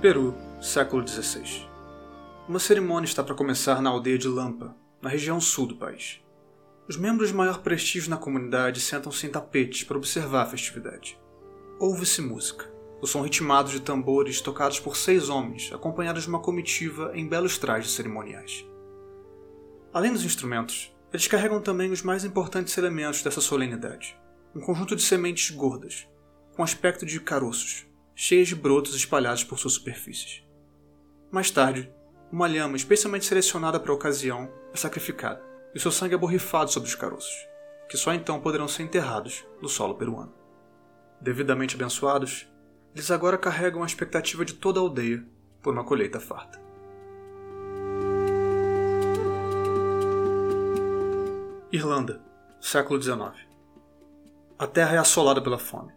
Peru, século XVI. Uma cerimônia está para começar na aldeia de Lampa, na região sul do país. Os membros de maior prestígio na comunidade sentam-se em tapetes para observar a festividade. Ouve-se música, o som ritmado de tambores tocados por seis homens, acompanhados de uma comitiva em belos trajes cerimoniais. Além dos instrumentos, eles carregam também os mais importantes elementos dessa solenidade: um conjunto de sementes gordas, com aspecto de caroços, cheias de brotos espalhados por suas superfícies. Mais tarde, uma lhama especialmente selecionada para a ocasião é sacrificada e seu sangue é borrifado sobre os caroços, que só então poderão ser enterrados no solo peruano. Devidamente abençoados, eles agora carregam a expectativa de toda a aldeia por uma colheita farta. Irlanda, século XIX. A terra é assolada pela fome.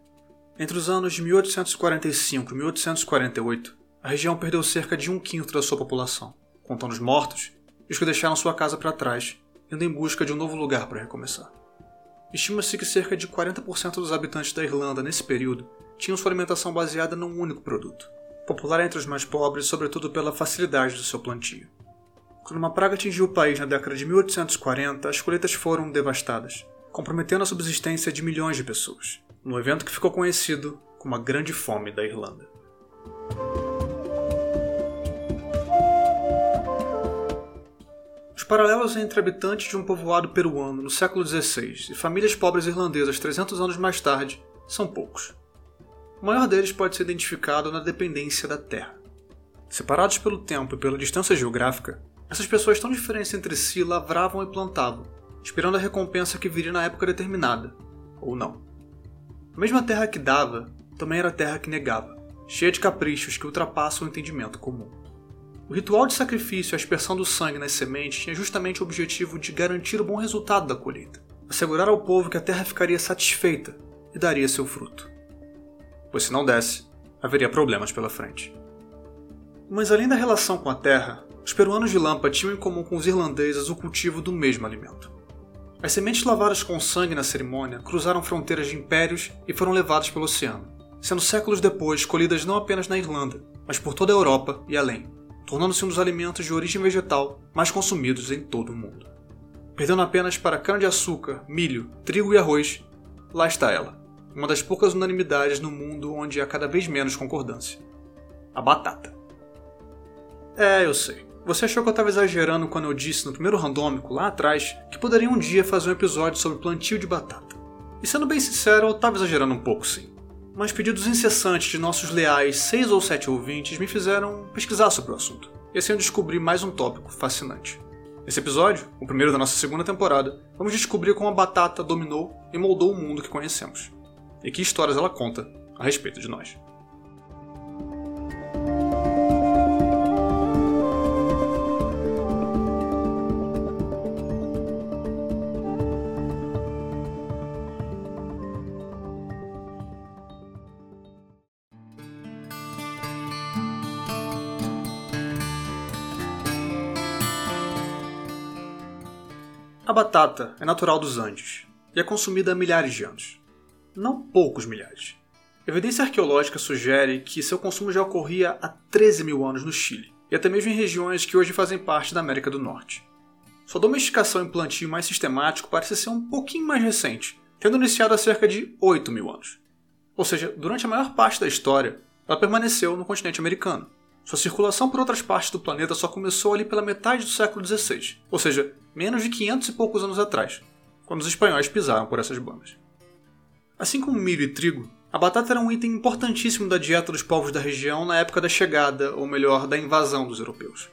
Entre os anos de 1845 e 1848, a região perdeu cerca de um quinto da sua população, contando os mortos e os que deixaram sua casa para trás, indo em busca de um novo lugar para recomeçar. Estima-se que cerca de 40% dos habitantes da Irlanda nesse período tinham sua alimentação baseada num único produto, popular entre os mais pobres sobretudo pela facilidade do seu plantio. Quando uma praga atingiu o país na década de 1840, as colheitas foram devastadas, comprometendo a subsistência de milhões de pessoas, num evento que ficou conhecido como a Grande Fome da Irlanda. paralelos entre habitantes de um povoado peruano no século XVI e famílias pobres irlandesas 300 anos mais tarde são poucos. O maior deles pode ser identificado na dependência da terra. Separados pelo tempo e pela distância geográfica, essas pessoas tão diferentes entre si lavravam e plantavam, esperando a recompensa que viria na época determinada, ou não. A mesma terra que dava também era terra que negava, cheia de caprichos que ultrapassam o entendimento comum. O ritual de sacrifício e a aspersão do sangue nas sementes tinha justamente o objetivo de garantir o bom resultado da colheita, assegurar ao povo que a terra ficaria satisfeita e daria seu fruto. Pois se não desse, haveria problemas pela frente. Mas além da relação com a terra, os peruanos de Lampa tinham em comum com os irlandeses o cultivo do mesmo alimento. As sementes lavadas com sangue na cerimônia cruzaram fronteiras de impérios e foram levadas pelo oceano, sendo séculos depois colhidas não apenas na Irlanda, mas por toda a Europa e além tornando-se um dos alimentos de origem vegetal mais consumidos em todo o mundo. Perdendo apenas para cana-de-açúcar, milho, trigo e arroz, lá está ela, uma das poucas unanimidades no mundo onde há cada vez menos concordância: a batata. É, eu sei. Você achou que eu estava exagerando quando eu disse no primeiro randômico, lá atrás, que poderia um dia fazer um episódio sobre plantio de batata. E sendo bem sincero, eu estava exagerando um pouco sim mas pedidos incessantes de nossos leais seis ou sete ouvintes me fizeram pesquisar sobre o assunto. E assim eu descobri mais um tópico fascinante. Nesse episódio, o primeiro da nossa segunda temporada, vamos descobrir como a batata dominou e moldou o mundo que conhecemos. E que histórias ela conta a respeito de nós. A batata é natural dos Andes e é consumida há milhares de anos. Não poucos milhares. Evidência arqueológica sugere que seu consumo já ocorria há 13 mil anos no Chile, e até mesmo em regiões que hoje fazem parte da América do Norte. Sua domesticação e plantio mais sistemático parece ser um pouquinho mais recente, tendo iniciado há cerca de 8 mil anos. Ou seja, durante a maior parte da história, ela permaneceu no continente americano. Sua circulação por outras partes do planeta só começou ali pela metade do século XVI, ou seja, menos de 500 e poucos anos atrás, quando os espanhóis pisaram por essas bandas. Assim como milho e trigo, a batata era um item importantíssimo da dieta dos povos da região na época da chegada, ou melhor, da invasão dos europeus.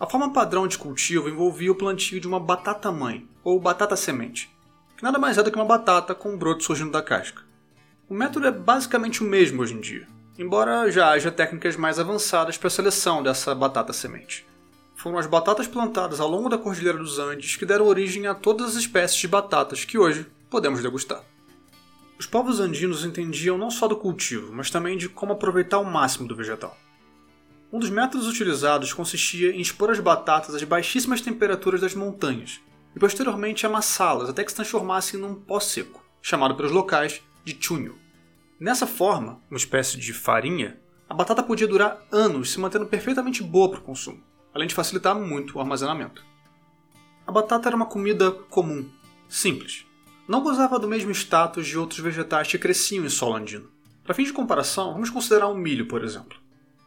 A forma padrão de cultivo envolvia o plantio de uma batata-mãe, ou batata-semente, que nada mais é do que uma batata com um broto surgindo da casca. O método é basicamente o mesmo hoje em dia, embora já haja técnicas mais avançadas para a seleção dessa batata semente. Foram as batatas plantadas ao longo da Cordilheira dos Andes que deram origem a todas as espécies de batatas que hoje podemos degustar. Os povos andinos entendiam não só do cultivo, mas também de como aproveitar o máximo do vegetal. Um dos métodos utilizados consistia em expor as batatas às baixíssimas temperaturas das montanhas e posteriormente amassá-las até que se transformassem num pó seco, chamado pelos locais de chunho. Nessa forma, uma espécie de farinha, a batata podia durar anos se mantendo perfeitamente boa para o consumo, além de facilitar muito o armazenamento. A batata era uma comida comum, simples. Não gozava do mesmo status de outros vegetais que cresciam em solo andino. Para fins de comparação, vamos considerar o milho, por exemplo.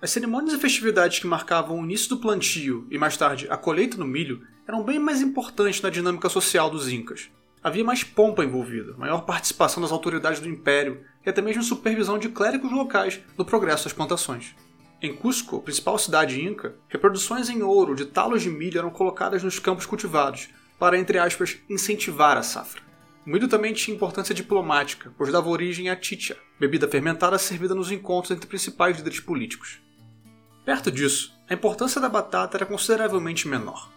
As cerimônias e festividades que marcavam o início do plantio e mais tarde a colheita do milho eram bem mais importantes na dinâmica social dos Incas. Havia mais pompa envolvida, maior participação das autoridades do império e até mesmo supervisão de clérigos locais no progresso das plantações. Em Cusco, principal cidade inca, reproduções em ouro de talos de milho eram colocadas nos campos cultivados para, entre aspas, incentivar a safra. O milho também tinha importância diplomática, pois dava origem à chicha, bebida fermentada servida nos encontros entre principais líderes políticos. Perto disso, a importância da batata era consideravelmente menor.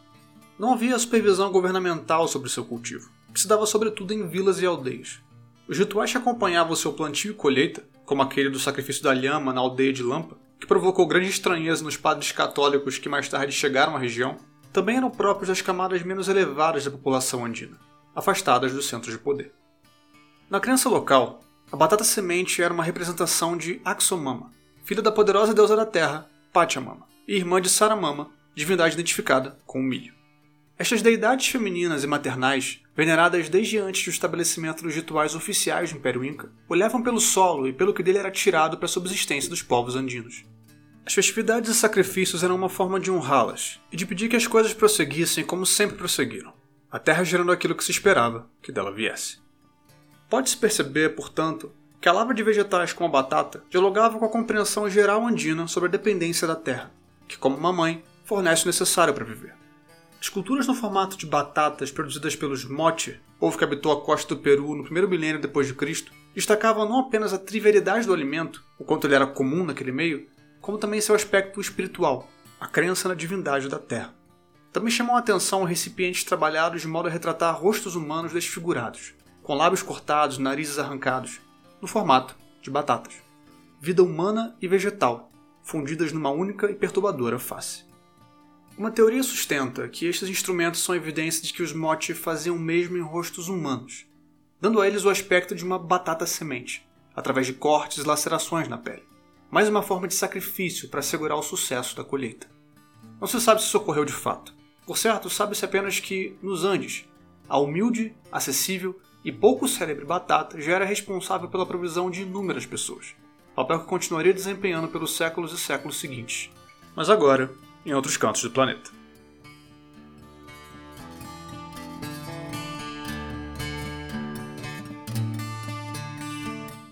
Não havia supervisão governamental sobre seu cultivo, que se dava sobretudo em vilas e aldeias. Os rituais que acompanhavam seu plantio e colheita, como aquele do sacrifício da lhama na aldeia de Lampa, que provocou grande estranheza nos padres católicos que mais tarde chegaram à região, também eram próprios das camadas menos elevadas da população andina, afastadas dos centros de poder. Na crença local, a batata semente era uma representação de Axomama, filha da poderosa deusa da terra, Pachamama, e irmã de Saramama, divindade identificada com o milho. Estas deidades femininas e maternais, veneradas desde antes do estabelecimento dos rituais oficiais do Império Inca, olhavam pelo solo e pelo que dele era tirado para a subsistência dos povos andinos. As festividades e sacrifícios eram uma forma de honrá-las e de pedir que as coisas prosseguissem como sempre prosseguiram, a terra gerando aquilo que se esperava que dela viesse. Pode-se perceber, portanto, que a lavra de vegetais como a batata dialogava com a compreensão geral andina sobre a dependência da terra, que, como uma mãe, fornece o necessário para viver. Esculturas no formato de batatas produzidas pelos Moche, povo que habitou a costa do Peru no primeiro milênio depois de Cristo, destacavam não apenas a trivialidade do alimento, o quanto ele era comum naquele meio, como também seu aspecto espiritual, a crença na divindade da terra. Também chamam a atenção recipientes trabalhados de modo a retratar rostos humanos desfigurados, com lábios cortados, narizes arrancados, no formato de batatas. Vida humana e vegetal, fundidas numa única e perturbadora face. Uma teoria sustenta que estes instrumentos são evidência de que os mote faziam o mesmo em rostos humanos, dando a eles o aspecto de uma batata semente, através de cortes e lacerações na pele. Mais uma forma de sacrifício para assegurar o sucesso da colheita. Não se sabe se isso ocorreu de fato. Por certo, sabe-se apenas que, nos Andes, a humilde, acessível e pouco célebre batata já era responsável pela provisão de inúmeras pessoas, papel que continuaria desempenhando pelos séculos e séculos seguintes. Mas agora, em outros cantos do planeta.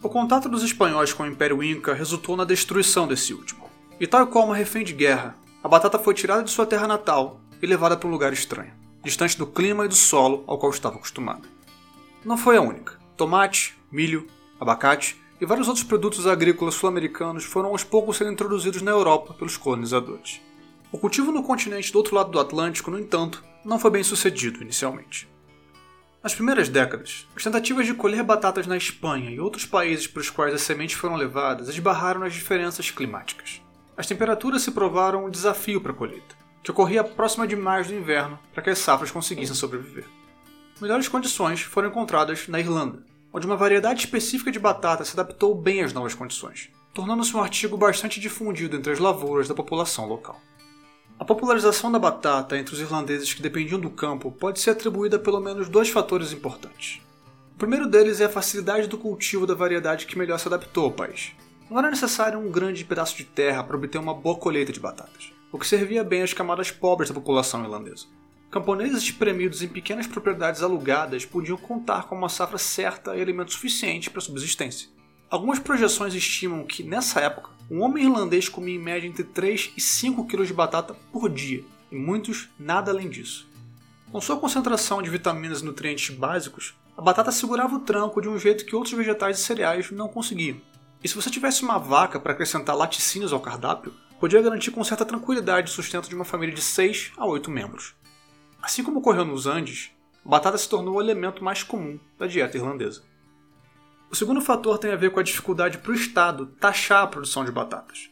O contato dos espanhóis com o Império Inca resultou na destruição desse último. E tal qual uma refém de guerra, a batata foi tirada de sua terra natal e levada para um lugar estranho, distante do clima e do solo ao qual estava acostumada. Não foi a única. Tomate, milho, abacate e vários outros produtos agrícolas sul-americanos foram aos poucos sendo introduzidos na Europa pelos colonizadores. O cultivo no continente do outro lado do Atlântico, no entanto, não foi bem sucedido inicialmente. Nas primeiras décadas, as tentativas de colher batatas na Espanha e outros países para os quais as sementes foram levadas esbarraram nas diferenças climáticas. As temperaturas se provaram um desafio para a colheita, que ocorria próxima demais do inverno para que as safras conseguissem sobreviver. Melhores condições foram encontradas na Irlanda, onde uma variedade específica de batata se adaptou bem às novas condições, tornando-se um artigo bastante difundido entre as lavouras da população local. A popularização da batata entre os irlandeses que dependiam do campo pode ser atribuída a pelo menos dois fatores importantes. O primeiro deles é a facilidade do cultivo da variedade que melhor se adaptou ao país. Não era necessário um grande pedaço de terra para obter uma boa colheita de batatas, o que servia bem às camadas pobres da população irlandesa. Camponeses espremidos em pequenas propriedades alugadas podiam contar com uma safra certa e alimento suficiente para subsistência. Algumas projeções estimam que, nessa época, um homem irlandês comia em média entre 3 e 5 kg de batata por dia, e muitos nada além disso. Com sua concentração de vitaminas e nutrientes básicos, a batata segurava o tranco de um jeito que outros vegetais e cereais não conseguiam. E se você tivesse uma vaca para acrescentar laticínios ao cardápio, podia garantir com certa tranquilidade o sustento de uma família de 6 a 8 membros. Assim como ocorreu nos Andes, a batata se tornou o elemento mais comum da dieta irlandesa. O segundo fator tem a ver com a dificuldade para o Estado taxar a produção de batatas.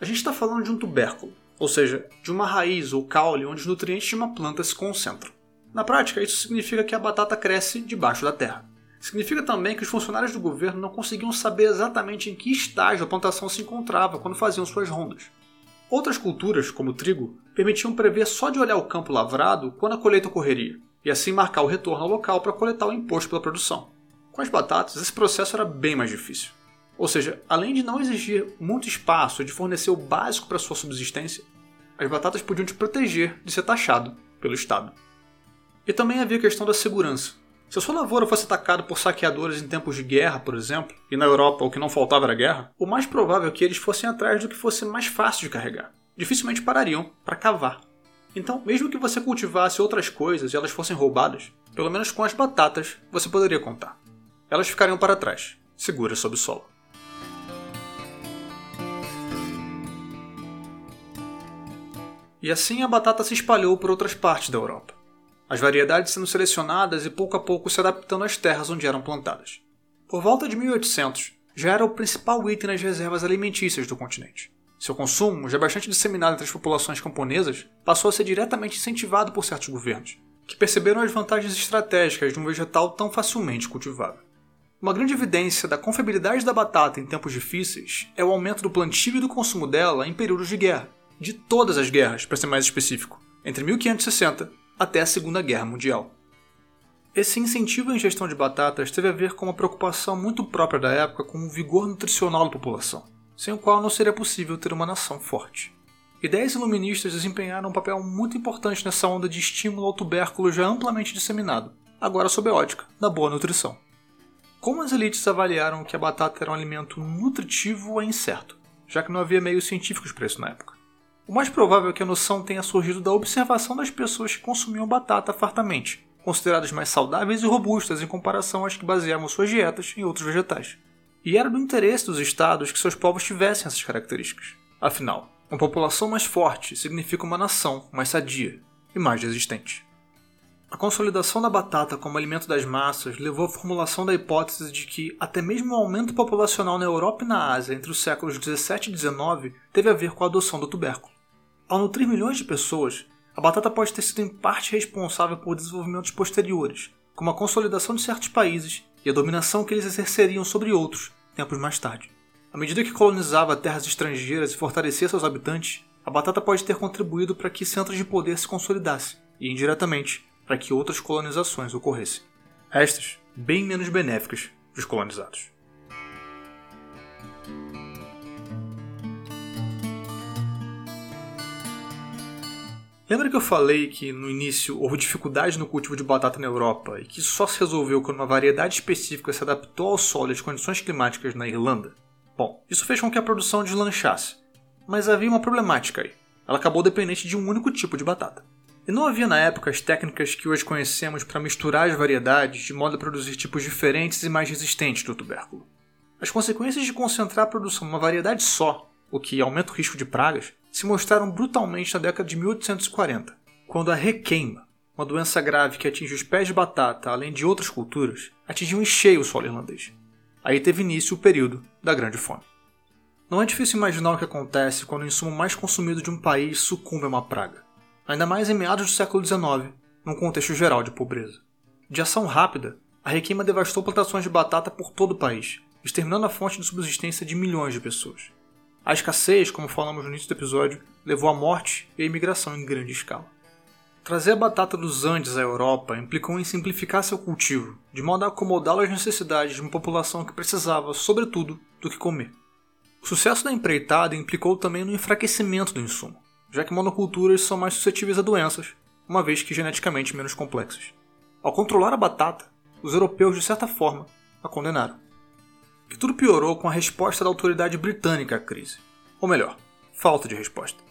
A gente está falando de um tubérculo, ou seja, de uma raiz ou caule onde os nutrientes de uma planta se concentram. Na prática, isso significa que a batata cresce debaixo da terra. significa também que os funcionários do governo não conseguiam saber exatamente em que estágio a plantação se encontrava quando faziam suas rondas. Outras culturas, como o trigo, permitiam prever só de olhar o campo lavrado quando a colheita ocorreria, e assim marcar o retorno ao local para coletar o imposto pela produção. Com as batatas, esse processo era bem mais difícil. Ou seja, além de não exigir muito espaço de fornecer o básico para sua subsistência, as batatas podiam te proteger de ser taxado pelo Estado. E também havia a questão da segurança. Se a sua lavoura fosse atacada por saqueadores em tempos de guerra, por exemplo, e na Europa o que não faltava era guerra, o mais provável é que eles fossem atrás do que fosse mais fácil de carregar. Dificilmente parariam para cavar. Então, mesmo que você cultivasse outras coisas e elas fossem roubadas, pelo menos com as batatas você poderia contar. Elas ficariam para trás, seguras sob o solo. E assim a batata se espalhou por outras partes da Europa as variedades sendo selecionadas e pouco a pouco se adaptando às terras onde eram plantadas. Por volta de 1800, já era o principal item nas reservas alimentícias do continente. Seu consumo, já bastante disseminado entre as populações camponesas, passou a ser diretamente incentivado por certos governos, que perceberam as vantagens estratégicas de um vegetal tão facilmente cultivável. Uma grande evidência da confiabilidade da batata em tempos difíceis é o aumento do plantio e do consumo dela em períodos de guerra, de todas as guerras, para ser mais específico, entre 1560 até a Segunda Guerra Mundial. Esse incentivo à ingestão de batatas teve a ver com uma preocupação muito própria da época com o vigor nutricional da população, sem o qual não seria possível ter uma nação forte. Ideias iluministas desempenharam um papel muito importante nessa onda de estímulo ao tubérculo já amplamente disseminado, agora sob a ótica da boa nutrição. Como as elites avaliaram que a batata era um alimento nutritivo é incerto, já que não havia meios científicos para isso na época. O mais provável é que a noção tenha surgido da observação das pessoas que consumiam batata fartamente, consideradas mais saudáveis e robustas em comparação às que baseavam suas dietas em outros vegetais. E era do interesse dos estados que seus povos tivessem essas características. Afinal, uma população mais forte significa uma nação mais sadia e mais resistente. A consolidação da batata como alimento das massas levou à formulação da hipótese de que até mesmo o aumento populacional na Europa e na Ásia entre os séculos 17 e 19 teve a ver com a adoção do tubérculo. Ao nutrir milhões de pessoas, a batata pode ter sido em parte responsável por desenvolvimentos posteriores, como a consolidação de certos países e a dominação que eles exerceriam sobre outros tempos mais tarde. À medida que colonizava terras estrangeiras e fortalecia seus habitantes, a batata pode ter contribuído para que centros de poder se consolidassem e, indiretamente, para que outras colonizações ocorressem. Estas bem menos benéficas dos colonizados. Lembra que eu falei que no início houve dificuldade no cultivo de batata na Europa e que só se resolveu quando uma variedade específica se adaptou ao solo e às condições climáticas na Irlanda? Bom, isso fez com que a produção deslanchasse. Mas havia uma problemática aí. Ela acabou dependente de um único tipo de batata. E não havia na época as técnicas que hoje conhecemos para misturar as variedades de modo a produzir tipos diferentes e mais resistentes do tubérculo. As consequências de concentrar a produção numa variedade só, o que aumenta o risco de pragas, se mostraram brutalmente na década de 1840, quando a requeima, uma doença grave que atinge os pés de batata, além de outras culturas, atingiu em cheio o solo irlandês. Aí teve início o período da Grande Fome. Não é difícil imaginar o que acontece quando o insumo mais consumido de um país sucumbe a uma praga, ainda mais em meados do século XIX, num contexto geral de pobreza. De ação rápida, a requeima devastou plantações de batata por todo o país, exterminando a fonte de subsistência de milhões de pessoas. A escassez, como falamos no início do episódio, levou à morte e à imigração em grande escala. Trazer a batata dos Andes à Europa implicou em simplificar seu cultivo, de modo a acomodá-lo às necessidades de uma população que precisava, sobretudo, do que comer. O sucesso da empreitada implicou também no enfraquecimento do insumo, já que monoculturas são mais suscetíveis a doenças, uma vez que geneticamente menos complexas. Ao controlar a batata, os europeus, de certa forma, a condenaram que tudo piorou com a resposta da autoridade britânica à crise. Ou melhor, falta de resposta.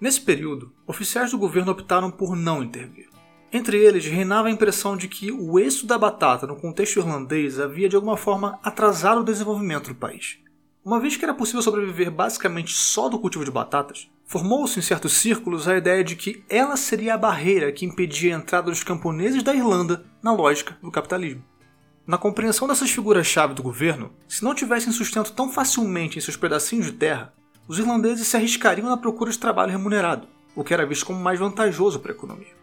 Nesse período, oficiais do governo optaram por não intervir. Entre eles, reinava a impressão de que o êxito da batata no contexto irlandês havia de alguma forma atrasado o desenvolvimento do país. Uma vez que era possível sobreviver basicamente só do cultivo de batatas, formou-se em certos círculos a ideia de que ela seria a barreira que impedia a entrada dos camponeses da Irlanda na lógica do capitalismo. Na compreensão dessas figuras-chave do governo, se não tivessem sustento tão facilmente em seus pedacinhos de terra, os irlandeses se arriscariam na procura de trabalho remunerado, o que era visto como mais vantajoso para a economia.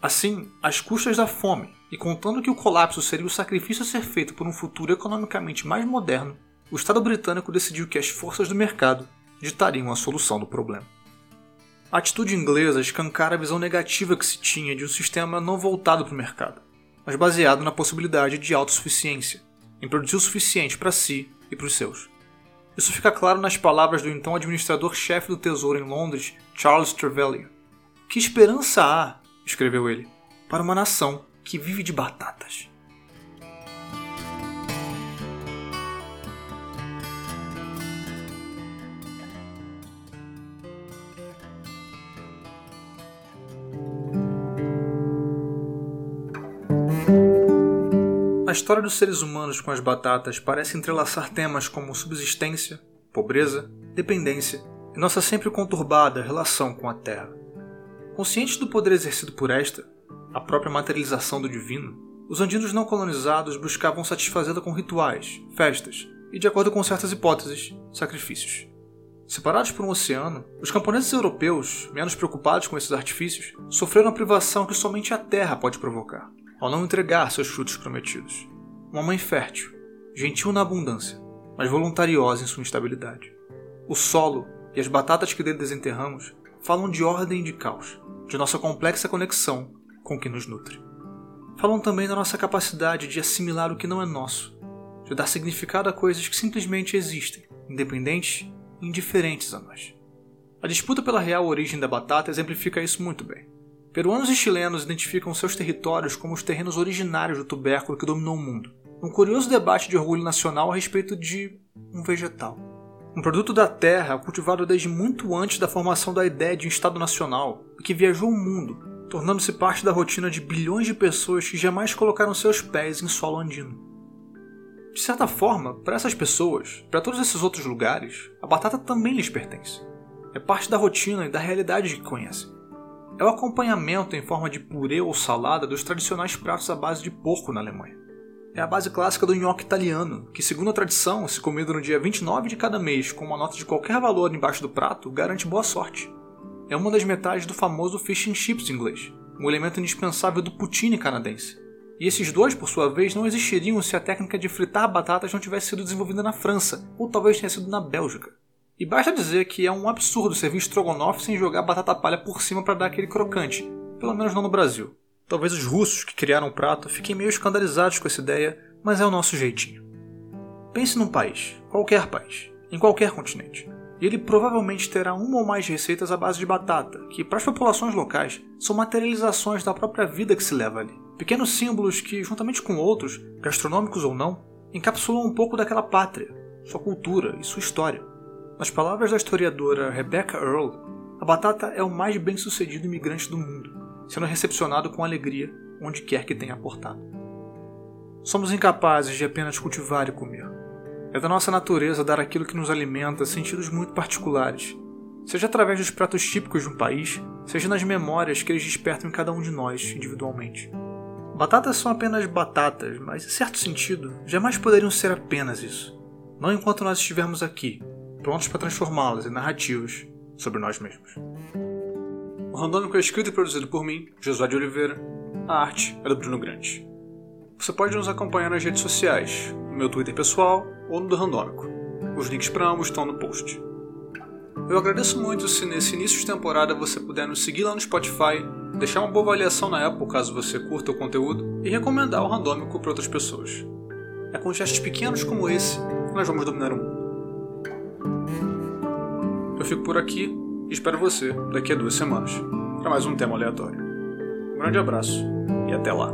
Assim, às custas da fome, e contando que o colapso seria o sacrifício a ser feito por um futuro economicamente mais moderno, o Estado britânico decidiu que as forças do mercado ditariam a solução do problema. A atitude inglesa escancara a visão negativa que se tinha de um sistema não voltado para o mercado, mas baseado na possibilidade de autossuficiência, em produzir o suficiente para si e para os seus. Isso fica claro nas palavras do então administrador-chefe do Tesouro em Londres, Charles Trevelyan. Que esperança há, escreveu ele, para uma nação que vive de batatas. A história dos seres humanos com as batatas parece entrelaçar temas como subsistência, pobreza, dependência e nossa sempre conturbada relação com a Terra. Conscientes do poder exercido por esta, a própria materialização do divino, os andinos não colonizados buscavam satisfazê-la com rituais, festas e, de acordo com certas hipóteses, sacrifícios. Separados por um oceano, os camponeses europeus, menos preocupados com esses artifícios, sofreram a privação que somente a terra pode provocar ao não entregar seus frutos prometidos. Uma mãe fértil, gentil na abundância, mas voluntariosa em sua instabilidade. O solo e as batatas que dele desenterramos falam de ordem e de caos, de nossa complexa conexão com o que nos nutre. Falam também da nossa capacidade de assimilar o que não é nosso, de dar significado a coisas que simplesmente existem, independentes e indiferentes a nós. A disputa pela real origem da batata exemplifica isso muito bem. Peruanos e chilenos identificam seus territórios como os terrenos originários do tubérculo que dominou o mundo. Um curioso debate de orgulho nacional a respeito de um vegetal. Um produto da terra cultivado desde muito antes da formação da ideia de um Estado nacional e que viajou o mundo, tornando-se parte da rotina de bilhões de pessoas que jamais colocaram seus pés em solo andino. De certa forma, para essas pessoas, para todos esses outros lugares, a batata também lhes pertence. É parte da rotina e da realidade que conhecem é o acompanhamento em forma de purê ou salada dos tradicionais pratos à base de porco na Alemanha. É a base clássica do nhoque italiano, que, segundo a tradição, se comido no dia 29 de cada mês com uma nota de qualquer valor embaixo do prato, garante boa sorte. É uma das metades do famoso fish and chips inglês, um elemento indispensável do poutine canadense. E esses dois, por sua vez, não existiriam se a técnica de fritar batatas não tivesse sido desenvolvida na França, ou talvez tenha sido na Bélgica. E basta dizer que é um absurdo servir estrogonofe sem jogar batata palha por cima para dar aquele crocante, pelo menos não no Brasil. Talvez os russos que criaram o prato fiquem meio escandalizados com essa ideia, mas é o nosso jeitinho. Pense num país, qualquer país, em qualquer continente, e ele provavelmente terá uma ou mais receitas à base de batata, que para as populações locais são materializações da própria vida que se leva ali. Pequenos símbolos que, juntamente com outros, gastronômicos ou não, encapsulam um pouco daquela pátria, sua cultura e sua história. Nas palavras da historiadora Rebecca Earl, a batata é o mais bem-sucedido imigrante do mundo, sendo recepcionado com alegria onde quer que tenha aportado. Somos incapazes de apenas cultivar e comer. É da nossa natureza dar aquilo que nos alimenta sentidos muito particulares, seja através dos pratos típicos de um país, seja nas memórias que eles despertam em cada um de nós individualmente. Batatas são apenas batatas, mas, em certo sentido, jamais poderiam ser apenas isso. Não enquanto nós estivermos aqui, prontos para transformá-las em narrativas sobre nós mesmos. O Randômico é escrito e produzido por mim, Josué de Oliveira. A arte é do Bruno Grande. Você pode nos acompanhar nas redes sociais, no meu Twitter pessoal ou no do Randômico. Os links para ambos estão no post. Eu agradeço muito se nesse início de temporada você puder nos seguir lá no Spotify, deixar uma boa avaliação na Apple caso você curta o conteúdo e recomendar o Randômico para outras pessoas. É com gestos pequenos como esse que nós vamos dominar o mundo fico por aqui e espero você daqui a duas semanas para mais um tema aleatório. Um grande abraço e até lá!